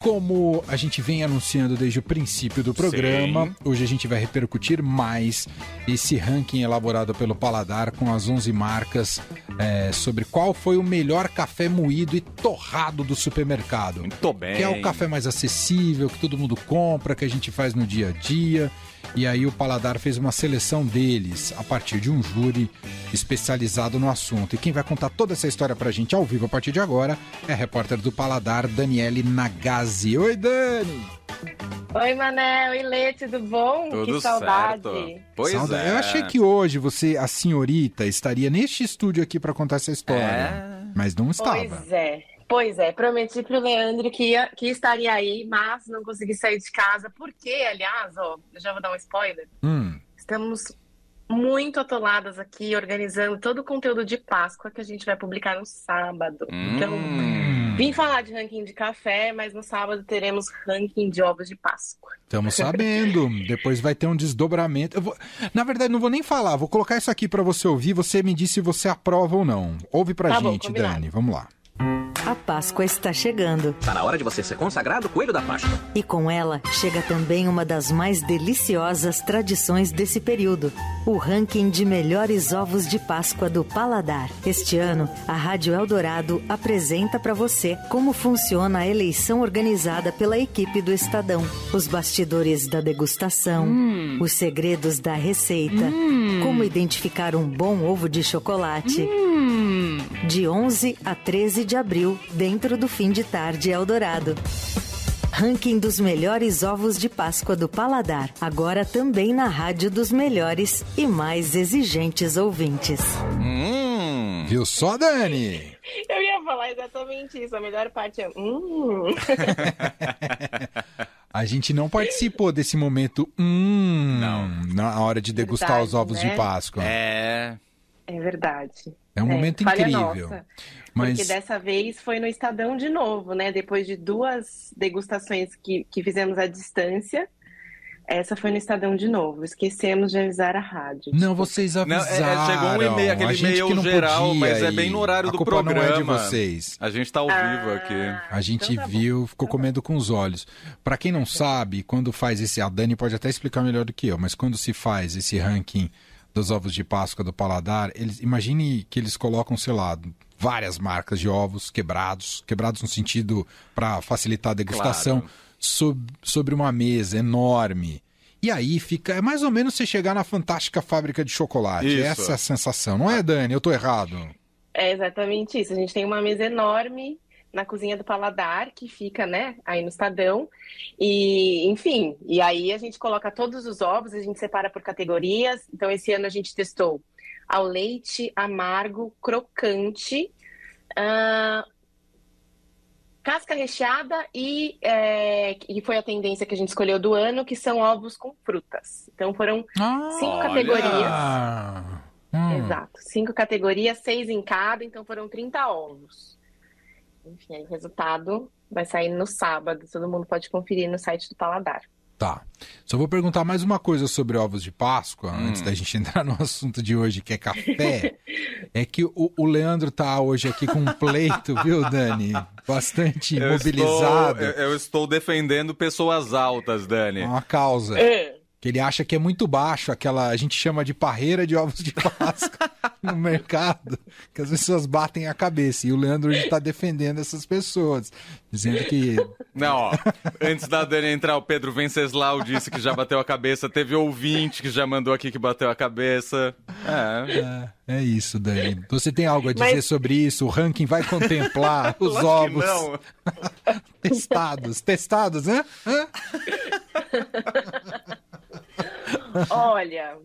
Como a gente vem anunciando desde o princípio do programa, Sim. hoje a gente vai repercutir mais esse ranking elaborado pelo Paladar com as 11 marcas é, sobre qual foi o melhor café moído e torrado do supermercado. Muito bem. Que é o café mais acessível, que todo mundo compra, que a gente faz no dia a dia. E aí o Paladar fez uma seleção deles a partir de um júri especializado no assunto. E quem vai contar toda essa história pra gente ao vivo a partir de agora é a repórter do Paladar, Daniele Nagasi. Oi, Dani! Oi, Manel. Oi, Lê, tudo bom? Tudo que saudade. certo. Pois Saudade. é. Eu achei que hoje você, a senhorita, estaria neste estúdio aqui pra contar essa história. É. Mas não estava. Pois é. Pois é, prometi pro Leandro que, ia, que estaria aí, mas não consegui sair de casa. Porque, aliás, ó, já vou dar um spoiler. Hum. Estamos muito atoladas aqui, organizando todo o conteúdo de Páscoa que a gente vai publicar no sábado. Então, Hum. vim falar de ranking de café, mas no sábado teremos ranking de ovos de Páscoa. Estamos sabendo. Depois vai ter um desdobramento. Vou- Na verdade, não vou nem falar. Vou colocar isso aqui pra você ouvir. Você me diz se você aprova ou não. Ouve pra Tá bom, gente, combinado. Dani. Vamos lá. A Páscoa está chegando Tá na hora de você ser consagrado coelho da Páscoa. e com ela chega também uma das mais deliciosas tradições desse período: o ranking de melhores ovos de Páscoa do Paladar. Este ano, a Rádio Eldorado apresenta para você como funciona a eleição organizada pela equipe do Estadão, os bastidores da degustação, os segredos da receita, como identificar um bom ovo de chocolate. De 11 a 13 de abril, dentro do fim de tarde Eldorado. Ranking dos melhores ovos de Páscoa do Paladar. Agora também na Rádio dos melhores e mais exigentes ouvintes. Hum. Viu só, Dani? Eu ia falar exatamente isso. A melhor parte é. Hum. A gente não participou desse momento. Hum, Não. Na hora de degustar Verdade, os ovos né? de Páscoa. É. É verdade. É um momento falha incrível. nossa. Mas Porque dessa vez foi no Estadão de novo, né? Depois de duas degustações que, que fizemos à distância, essa foi no Estadão de novo. Esquecemos de avisar a rádio. não, vocês Não, é, avisaram. é, chegou um e-mail, aquele e-mail geral, podia mas é bem no horário a do programa. não é de vocês. A gente tá ao vivo aqui. A gente então tá bom. viu, ficou comendo com os olhos. Pra quem não sabe, quando faz esse, a Dani pode até explicar melhor do que eu, mas quando se faz esse ranking dos ovos de Páscoa do Paladar, eles imagine que eles colocam, sei lá, várias marcas de ovos quebrados, quebrados no sentido pra facilitar a degustação, Claro. sob- sobre uma mesa enorme. E aí fica, é mais ou menos você chegar na fantástica fábrica de chocolate. Isso. Essa é a sensação, não é, Dani? Eu tô errado. É exatamente isso. A gente tem uma mesa enorme na cozinha do Paladar, que fica, né, aí no Estadão. E, enfim, e aí a gente coloca todos os ovos, a gente separa por categorias. Então, esse ano a gente testou ao leite, amargo, crocante, ah, casca recheada e, é, e foi a tendência que a gente escolheu do ano, que são ovos com frutas. Então, foram cinco olha! categorias. Hum. Exato. Cinco categorias, seis em cada, então foram 30 ovos. Enfim, aí o resultado vai sair no sábado. Todo mundo pode conferir no site do Paladar. Tá. Só vou perguntar mais uma coisa sobre ovos de Páscoa, Hum. antes da gente entrar no assunto de hoje, que é café. é que o, o Leandro tá hoje aqui com um pleito, viu, Dani? Bastante Eu mobilizado. estou, eu, eu estou defendendo pessoas altas, Dani. Uma causa. Que ele acha que é muito baixo, aquela. A gente chama de parreira de ovos de Páscoa no mercado, que as pessoas batem a cabeça. E o Leandro hoje tá defendendo essas pessoas, dizendo que Não, ó. Antes da Dani entrar, o Pedro Venceslau disse que já bateu a cabeça. Teve ouvinte que já mandou aqui que bateu a cabeça. É. É, é isso, Dani. Você tem algo a dizer Mas- sobre isso? O ranking vai contemplar os Lógico que ovos não. testados. Testados, né? Hã? Olha.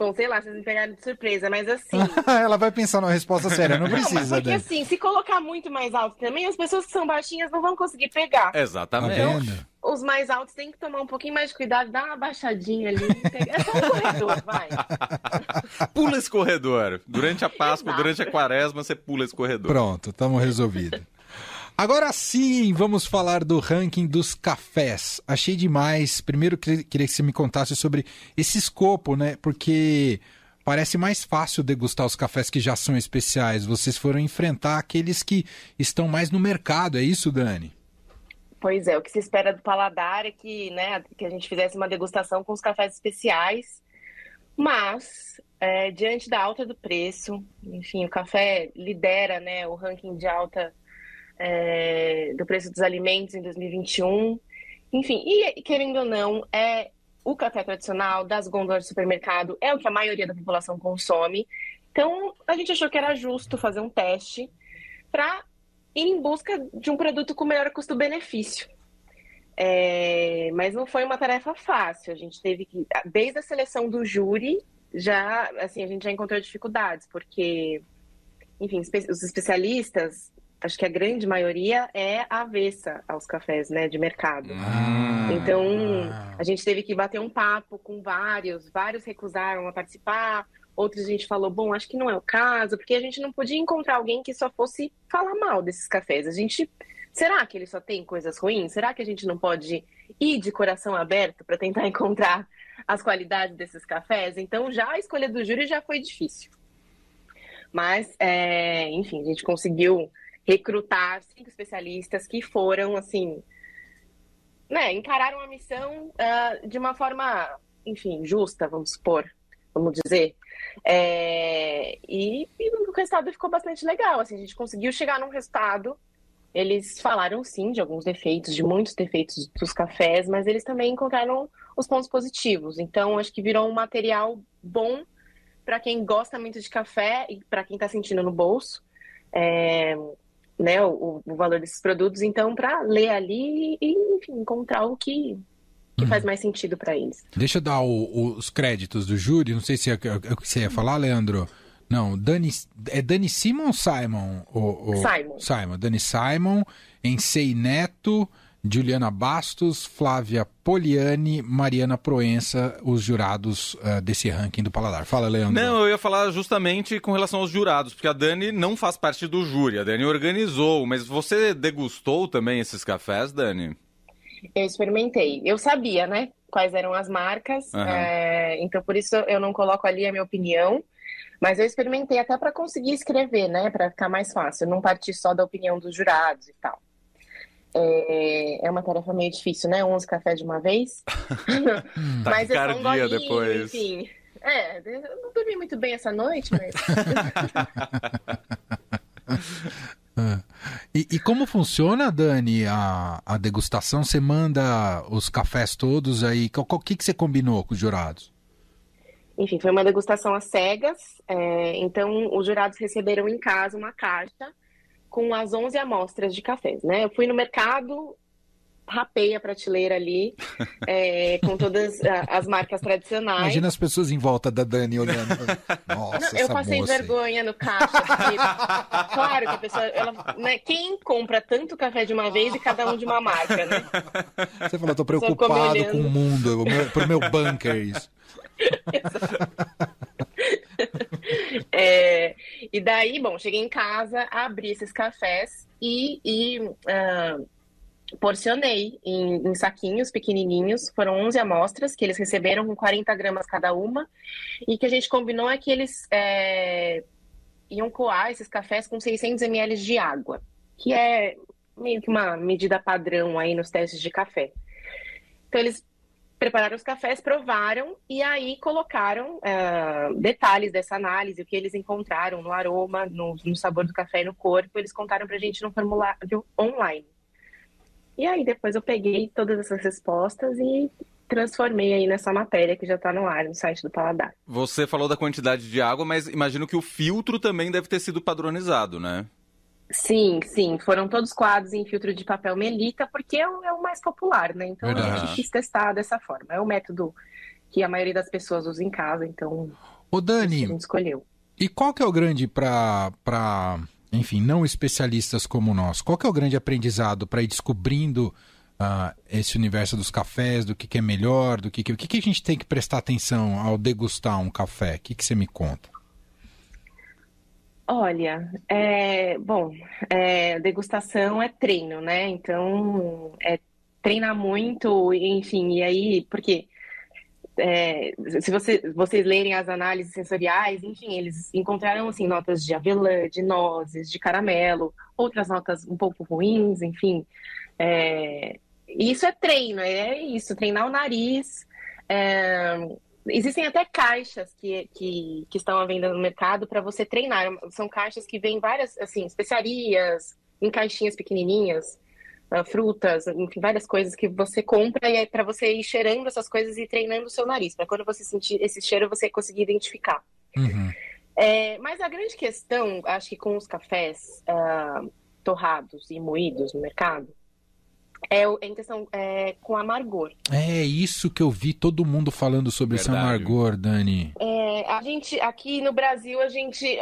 Bom, sei lá, vocês me pegaram de surpresa, mas assim. Ela vai pensar numa resposta séria. Não Não, mas precisa, porque Dani. assim, se colocar muito mais alto também, as pessoas que são baixinhas não vão conseguir pegar. Tá Exatamente. vendo? Os mais altos têm que tomar um pouquinho mais de cuidado, dar uma baixadinha ali. pegar- É só um corredor, vai. Pula esse corredor. Durante a Páscoa, Exato. durante a quaresma, você pula esse corredor. Pronto, estamos resolvido. Agora sim, vamos falar do ranking dos cafés. Achei demais. Primeiro, que- queria que você me contasse sobre esse escopo, né? Porque parece mais fácil degustar os cafés que já são especiais. Vocês foram enfrentar aqueles que estão mais no mercado, é isso, Dani? Pois é, o que se espera do paladar é que, né, que a gente fizesse uma degustação com os cafés especiais, mas é, diante da alta do preço, enfim, o café lidera, né, o ranking de alta é, do preço dos alimentos em 2021. Enfim, e querendo ou não, é o café tradicional das gôndolas do supermercado é o que a maioria da população consome. Então, a gente achou que era justo fazer um teste para ir em busca de um produto com melhor custo-benefício. É, mas não foi uma tarefa fácil. A gente teve que, desde a seleção do júri, já assim a gente já encontrou dificuldades, porque, enfim, os especialistas, acho que a grande maioria é avessa aos cafés, né, de mercado. Ah, então, ah. a gente teve que bater um papo com vários, vários recusaram a participar, Outros a gente falou, bom, acho que não é o caso, porque a gente não podia encontrar alguém que só fosse falar mal desses cafés. A gente. Será que ele só tem coisas ruins? Será que a gente não pode ir de coração aberto para tentar encontrar as qualidades desses cafés? Então, já a escolha do júri já foi difícil. Mas, é, enfim, a gente conseguiu recrutar cinco especialistas que foram, assim, né, encararam a missão uh, de uma forma, enfim, justa, vamos supor, vamos dizer. É, e, e, o resultado ficou bastante legal. Assim, a gente conseguiu chegar num resultado. Eles falaram sim de alguns defeitos, de muitos defeitos dos cafés, mas eles também encontraram os pontos positivos. Então, acho que virou um material bom para quem gosta muito de café e para quem está sentindo no bolso. É, né, o, o, valor desses produtos, então, para ler ali e, enfim, encontrar o que, que faz mais sentido para eles. Deixa eu dar o, os créditos do júri, não sei se é, é o que você ia falar, Leandro. Não, Dani, é Dani Simon ou Simon? O, o, Simon. Simon. Dani Simon, Ensei Neto, Juliana Bastos, Flávia Poliani, Mariana Proença, os jurados uh, desse ranking do Paladar. Fala, Leandro. Não, eu ia falar justamente com relação aos jurados, porque a Dani não faz parte do júri, a Dani organizou, mas você degustou também esses cafés, Dani? Eu experimentei. Eu sabia, né? Quais eram as marcas. Uhum. É, então, por isso eu não coloco ali a minha opinião. Mas eu experimentei até para conseguir escrever, né? Para ficar mais fácil. Não partir só da opinião dos jurados e tal. É, é uma tarefa meio difícil, né? 11 cafés de uma vez. tá mas eu um golinho, depois. enfim. É, eu não dormi muito bem essa noite, mas. Ah. E, e, como funciona, Dani, a, a degustação? Você manda os cafés todos aí? O que, que você combinou com os jurados? Enfim, foi uma degustação às cegas. É, então, os jurados receberam em casa uma caixa com as 11 amostras de cafés, né? Eu fui no mercado, rapei a prateleira ali, é, com todas as marcas tradicionais. Imagina as pessoas em volta da Dani olhando. Nossa, Não, eu passei vergonha no caixa. Porque, claro que a pessoa. Ela, né, quem compra tanto café de uma vez e cada um de uma marca, né? Você falou, tô preocupado com o mundo, pro meu bunker isso. é, e daí, bom, cheguei em casa, abri esses cafés e, e uh, porcionei em, em, saquinhos pequenininhos. Foram 11 amostras que eles receberam com 40 gramas cada uma. E que a gente combinou é que eles é, iam coar esses cafés com 600 ml de água, que é meio que uma medida padrão aí nos testes de café. Então, eles prepararam os cafés, provaram e aí colocaram uh, detalhes dessa análise, o que eles encontraram no aroma, no, no sabor do café e no corpo. Eles contaram para a gente no formulário online. E aí depois eu peguei todas essas respostas e transformei aí nessa matéria que já está no ar, no site do Paladar. Você falou da quantidade de água, mas imagino que o filtro também deve ter sido padronizado, né? Sim, sim. Foram todos quadros em filtro de papel melita, porque é o, é o mais popular, né? Então Verdade. a gente quis testar dessa forma. É o método que a maioria das pessoas usa em casa, então. O Dani. A gente escolheu. E qual que é o grande para enfim, não especialistas como nós, qual que é o grande aprendizado para ir descobrindo uh, esse universo dos cafés, do que, que é melhor, do que, que o que, que, a gente tem que prestar atenção ao degustar um café? O que, que você me conta? Olha, é, bom, é, degustação é treino, né? Então, é treinar muito, enfim, e aí, porque é, se você, vocês lerem as análises sensoriais, enfim, eles encontraram assim notas de avelã, de nozes, de caramelo, outras notas um pouco ruins, enfim. É, isso é treino, é isso, treinar o nariz. É, existem até caixas que, que, que estão à venda no mercado para você treinar. São caixas que vêm várias, assim, especiarias, em caixinhas pequenininhas, uh, frutas, enfim, várias coisas que você compra e é para você ir cheirando essas coisas e treinando o seu nariz, para quando você sentir esse cheiro você conseguir identificar. Uhum. É, mas a grande questão, acho que com os cafés uh, torrados e moídos no mercado, é em questão é, com amargor. É isso que eu vi todo mundo falando sobre Verdade. esse amargor, Dani. É, a gente, aqui no Brasil, a gente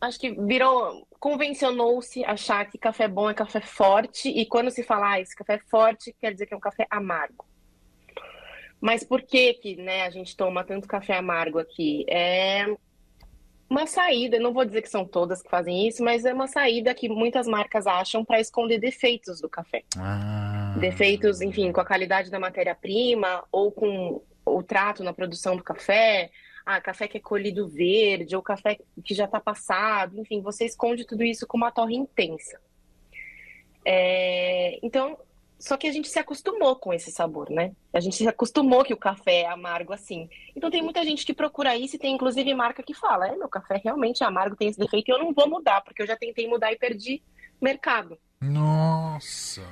acho que virou, convencionou-se achar que café bom é café forte, e quando se fala, ah, esse café é forte, quer dizer que é um café amargo. Mas por que que, né, a gente toma tanto café amargo aqui? É uma saída, não vou dizer que são todas que fazem isso, mas é uma saída que muitas marcas acham para esconder defeitos do café. Ah. Defeitos, enfim, com a qualidade da matéria-prima ou com o trato na produção do café. Ah, café que é colhido verde, ou café que já está passado, enfim, você esconde tudo isso com uma torre intensa. É, então, só que a gente se acostumou com esse sabor, né? A gente se acostumou que o café é amargo assim. Então tem muita gente que procura isso e tem inclusive marca que fala: é, meu café realmente é amargo, tem esse defeito e eu não vou mudar, porque eu já tentei mudar e perdi mercado. Nossa.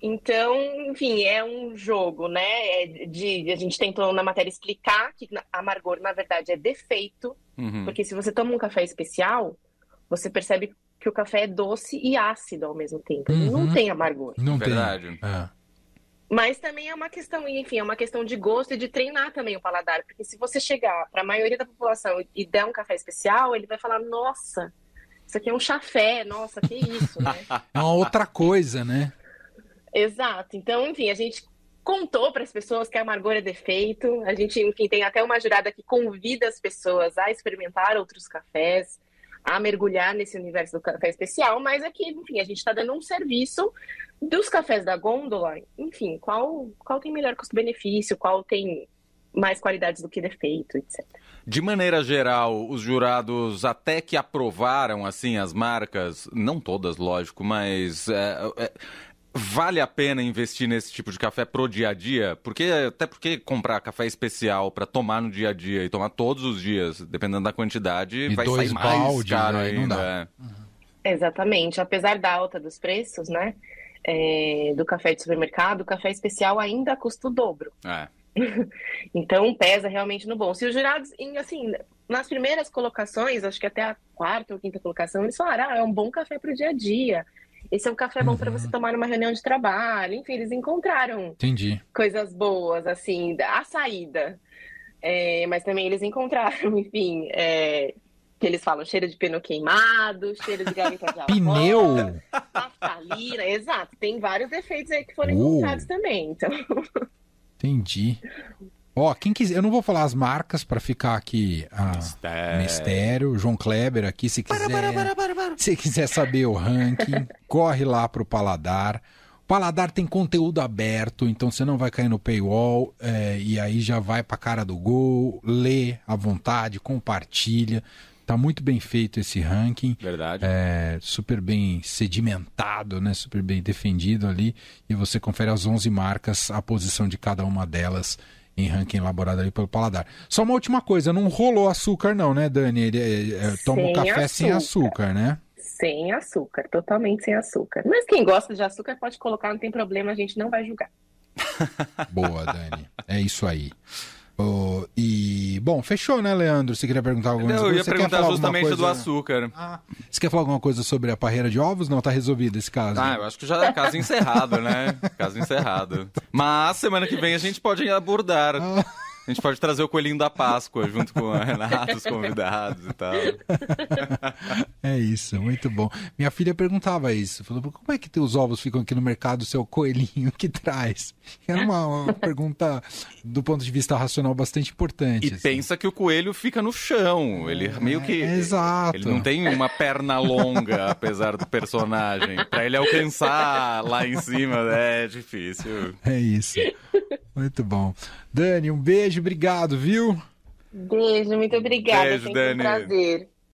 Então, enfim, é um jogo, né? É de, a gente tentou na matéria explicar que amargor, na verdade, é defeito, Uhum. porque se você toma um café especial, você percebe que o café é doce e ácido ao mesmo tempo. Uhum. não tem amargor. Não Verdade. tem. É. Mas também é uma questão, enfim, é uma questão de gosto e de treinar também o paladar. Porque se você chegar para a maioria da população e der um café especial, ele vai falar: nossa, isso aqui é um chafé, nossa, que isso, né? É uma outra coisa, né? Exato. Então, enfim, a gente contou para as pessoas que amargor é defeito. A gente, enfim, tem até uma jurada que convida as pessoas a experimentar outros cafés, a mergulhar nesse universo do café especial, mas aqui, enfim, a gente está dando um serviço dos cafés da gôndola, enfim, qual, qual tem melhor custo-benefício, qual tem mais qualidades do que defeito, etc. De maneira geral, os jurados até que aprovaram assim as marcas, não todas, lógico, mas é, é, vale a pena investir nesse tipo de café pro dia a dia? Porque até porque comprar café especial para tomar no dia a dia e tomar todos os dias, dependendo da quantidade, E vai dois sair mais baldes, caro não ainda. dá. é. Exatamente. Apesar da alta dos preços, né, é, do café de supermercado, o café especial ainda custa o dobro. É. Então pesa realmente no bom. Se os jurados, em, assim, nas primeiras colocações, acho que até a quarta ou quinta colocação, eles falaram: ah, é um bom café para o dia a dia. Esse é um café bom para você tomar numa reunião de trabalho. Enfim, eles encontraram Entendi. coisas boas, assim, a saída. É, mas também eles encontraram, enfim, é, que eles falam cheiro de pneu queimado, cheiro de gaveta de Pneu? avó, naftalina, exato. Tem vários defeitos aí que foram Uh. encontrados também. Então, Entendi. Ó, quem quiser, eu não vou falar as marcas para ficar aqui a Mistério. mistério. João Kleber aqui, se quiser, se quiser saber o ranking, corre lá pro Paladar. O Paladar tem conteúdo aberto, então você não vai cair no paywall é, e aí já vai pra cara do gol, lê à vontade, compartilha. Tá muito bem feito esse ranking. Verdade. É, super bem sedimentado, né? Super bem defendido ali. E você confere as 11 marcas, a posição de cada uma delas em ranking elaborado ali pelo Paladar. Só uma última coisa, não rolou açúcar não, né, Dani? Ele é, é, toma o Sem café sem açúcar. açúcar, né? sem açúcar, totalmente sem açúcar. Mas quem gosta de açúcar pode colocar, não tem problema, a gente não vai julgar. Boa, Dani. É isso aí. Ô, e, bom, fechou, né, Leandro? Você queria perguntar alguma coisa? eu ia Você quer perguntar justamente do coisa? açúcar. Ah, você quer falar alguma coisa sobre a parreira de ovos? Não, tá resolvido esse caso. Ah, eu acho que já é caso encerrado, né? Caso encerrado. Mas semana que vem a gente pode abordar. A gente pode trazer o coelhinho da Páscoa junto com a Renata, os convidados e tal. É isso, muito bom. Minha filha perguntava isso. Falou, como é que os ovos ficam aqui no mercado, o seu coelhinho que traz? Era uma, uma pergunta, do ponto de vista racional, bastante importante. E assim. pensa que o coelho fica no chão. Ele meio que. É, exato. Ele não tem uma perna longa, apesar do personagem. Pra ele alcançar lá em cima é difícil. É isso. Muito bom. Dani, um beijo, obrigado, viu? Beijo, muito obrigada. Beijo, sempre Dani. um prazer.